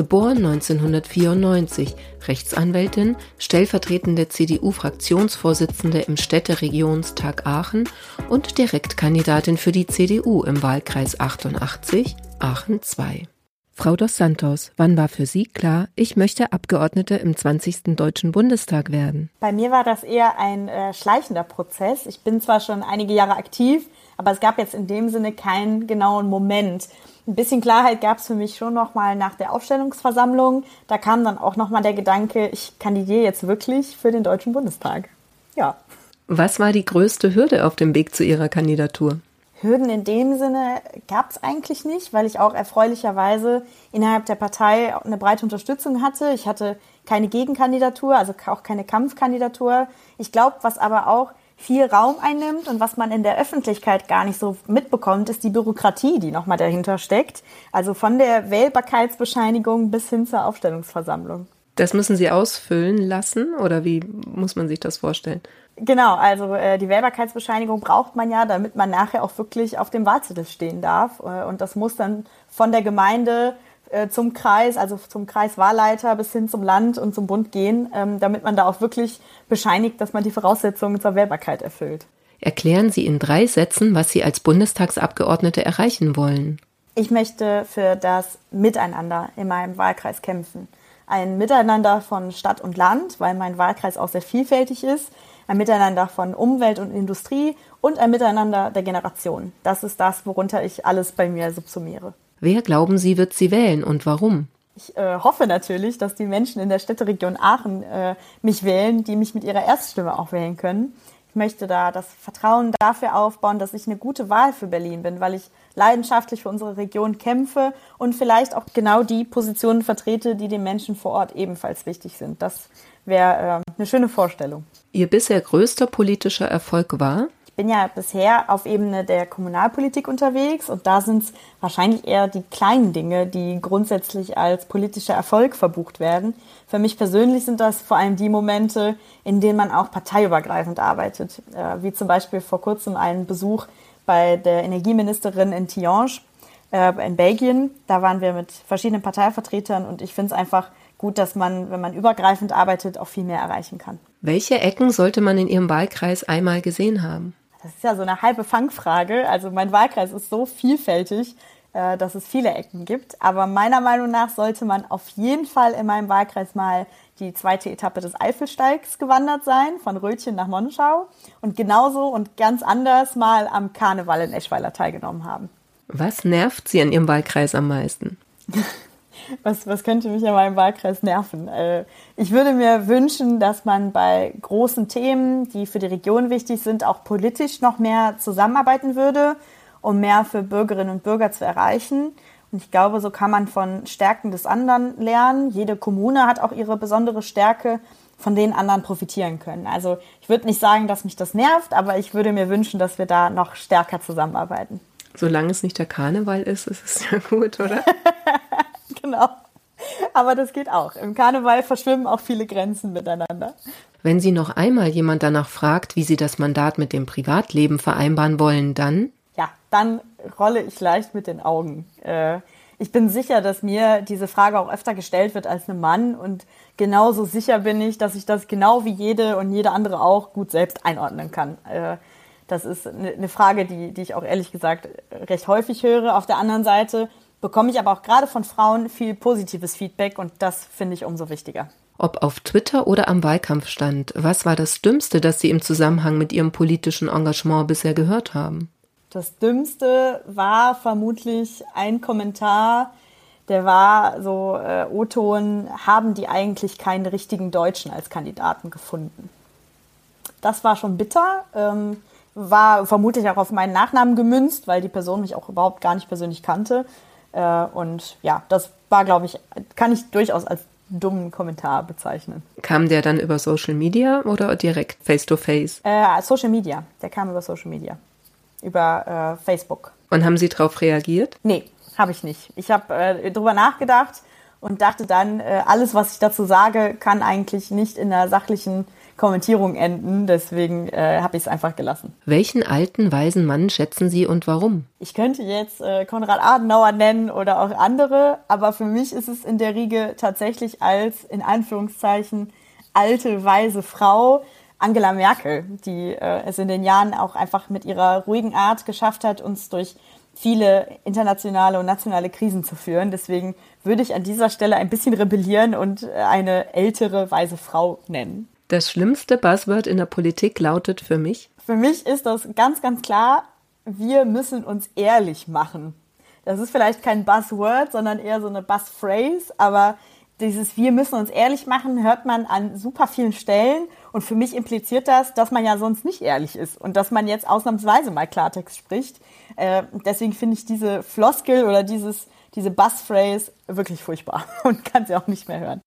geboren 1994, Rechtsanwältin, stellvertretende CDU-Fraktionsvorsitzende im Städteregionstag Aachen und Direktkandidatin für die CDU im Wahlkreis 88, Aachen II. Frau dos Santos, wann war für Sie klar, ich möchte Abgeordnete im 20. Deutschen Bundestag werden? Bei mir war das eher ein äh, schleichender Prozess. Ich bin zwar schon einige Jahre aktiv, aber es gab jetzt in dem Sinne keinen genauen Moment. Ein bisschen Klarheit gab es für mich schon noch mal nach der Aufstellungsversammlung. Da kam dann auch noch mal der Gedanke, ich kandidiere jetzt wirklich für den Deutschen Bundestag. Ja. Was war die größte Hürde auf dem Weg zu Ihrer Kandidatur? Hürden in dem Sinne gab es eigentlich nicht, weil ich auch erfreulicherweise innerhalb der Partei eine breite Unterstützung hatte. Ich hatte keine Gegenkandidatur, also auch keine Kampfkandidatur. Ich glaube, was aber auch viel Raum einnimmt und was man in der Öffentlichkeit gar nicht so mitbekommt, ist die Bürokratie, die nochmal dahinter steckt. Also von der Wählbarkeitsbescheinigung bis hin zur Aufstellungsversammlung. Das müssen Sie ausfüllen lassen oder wie muss man sich das vorstellen? Genau, also äh, die Wählbarkeitsbescheinigung braucht man ja, damit man nachher auch wirklich auf dem Wahlzettel stehen darf. Äh, und das muss dann von der Gemeinde äh, zum Kreis, also zum Kreiswahlleiter bis hin zum Land und zum Bund gehen, ähm, damit man da auch wirklich bescheinigt, dass man die Voraussetzungen zur Wählbarkeit erfüllt. Erklären Sie in drei Sätzen, was Sie als Bundestagsabgeordnete erreichen wollen. Ich möchte für das Miteinander in meinem Wahlkreis kämpfen. Ein Miteinander von Stadt und Land, weil mein Wahlkreis auch sehr vielfältig ist. Ein Miteinander von Umwelt und Industrie und ein Miteinander der Generationen. Das ist das, worunter ich alles bei mir subsumiere. Wer glauben Sie, wird sie wählen und warum? Ich äh, hoffe natürlich, dass die Menschen in der Städteregion Aachen äh, mich wählen, die mich mit ihrer Erststimme auch wählen können. Ich möchte da das Vertrauen dafür aufbauen, dass ich eine gute Wahl für Berlin bin, weil ich leidenschaftlich für unsere Region kämpfe und vielleicht auch genau die Positionen vertrete, die den Menschen vor Ort ebenfalls wichtig sind. Das wäre äh, eine schöne Vorstellung. Ihr bisher größter politischer Erfolg war? Bin ja bisher auf Ebene der Kommunalpolitik unterwegs und da sind es wahrscheinlich eher die kleinen Dinge, die grundsätzlich als politischer Erfolg verbucht werden. Für mich persönlich sind das vor allem die Momente, in denen man auch parteiübergreifend arbeitet, äh, wie zum Beispiel vor kurzem einen Besuch bei der Energieministerin in Tihange äh, in Belgien. Da waren wir mit verschiedenen Parteivertretern und ich finde es einfach gut, dass man, wenn man übergreifend arbeitet, auch viel mehr erreichen kann. Welche Ecken sollte man in Ihrem Wahlkreis einmal gesehen haben? Das ist ja so eine halbe Fangfrage. Also mein Wahlkreis ist so vielfältig, äh, dass es viele Ecken gibt. Aber meiner Meinung nach sollte man auf jeden Fall in meinem Wahlkreis mal die zweite Etappe des Eifelsteigs gewandert sein, von Rötchen nach Monschau. Und genauso und ganz anders mal am Karneval in Eschweiler teilgenommen haben. Was nervt Sie an Ihrem Wahlkreis am meisten? was, was könnte mich in meinem Wahlkreis nerven? Äh, ich würde mir wünschen, dass man bei großen Themen, die für die Region wichtig sind, auch politisch noch mehr zusammenarbeiten würde, um mehr für Bürgerinnen und Bürger zu erreichen. Und ich glaube, so kann man von Stärken des anderen lernen. Jede Kommune hat auch ihre besondere Stärke, von denen anderen profitieren können. Also ich würde nicht sagen, dass mich das nervt, aber ich würde mir wünschen, dass wir da noch stärker zusammenarbeiten. Solange es nicht der Karneval ist, ist es ja gut, oder? genau. Aber das geht auch. Im Karneval verschwimmen auch viele Grenzen miteinander. Wenn Sie noch einmal jemand danach fragt, wie Sie das Mandat mit dem Privatleben vereinbaren wollen, dann? Ja, dann rolle ich leicht mit den Augen. Äh, ich bin sicher, dass mir diese Frage auch öfter gestellt wird als einem Mann und genauso sicher bin ich, dass ich das genau wie jede und jede andere auch gut selbst einordnen kann. Äh, das ist eine Frage, die, die ich auch ehrlich gesagt recht häufig höre. Auf der anderen Seite bekomme ich aber auch gerade von Frauen viel positives Feedback und das finde ich umso wichtiger. Ob auf Twitter oder am Wahlkampfstand, was war das Dümmste, das Sie im Zusammenhang mit Ihrem politischen Engagement bisher gehört haben? Das Dümmste war vermutlich ein Kommentar, der war so, äh, O-Ton, haben die eigentlich keinen richtigen Deutschen als Kandidaten gefunden. Das war schon bitter, ähm, war vermutlich auch auf meinen Nachnamen gemünzt, weil die Person mich auch überhaupt gar nicht persönlich kannte. Äh, und ja, das war, glaube ich, kann ich durchaus als dummen Kommentar bezeichnen. Kam der dann über Social Media oder direkt face-to-face? -face? Äh, Social Media. Der kam über Social Media. Über äh, Facebook. Und haben Sie darauf reagiert? Nee, habe ich nicht. Ich habe äh, drüber nachgedacht und dachte dann, äh, alles, was ich dazu sage, kann eigentlich nicht in einer sachlichen Kommentierung enden. Deswegen äh, habe ich es einfach gelassen. Welchen alten, weisen Mann schätzen Sie und warum? Ich könnte jetzt äh, Konrad Adenauer nennen oder auch andere, aber für mich ist es in der Riege tatsächlich als, in Anführungszeichen, alte, weise Frau, Angela Merkel, die äh, es in den Jahren auch einfach mit ihrer ruhigen Art geschafft hat, uns durch viele internationale und nationale Krisen zu führen. Deswegen würde ich an dieser Stelle ein bisschen rebellieren und äh, eine ältere, weise Frau nennen. Das schlimmste Buzzword in der Politik lautet für mich? Für mich ist das ganz, ganz klar, wir müssen uns ehrlich machen. Das ist vielleicht kein Buzzword, sondern eher so eine Buzzphrase, aber dieses Wir müssen uns ehrlich machen hört man an super vielen Stellen und für mich impliziert das, dass man ja sonst nicht ehrlich ist und dass man jetzt ausnahmsweise mal Klartext spricht. Äh, deswegen finde ich diese Floskel oder dieses, diese Bussphrase wirklich furchtbar und kann sie auch nicht mehr hören.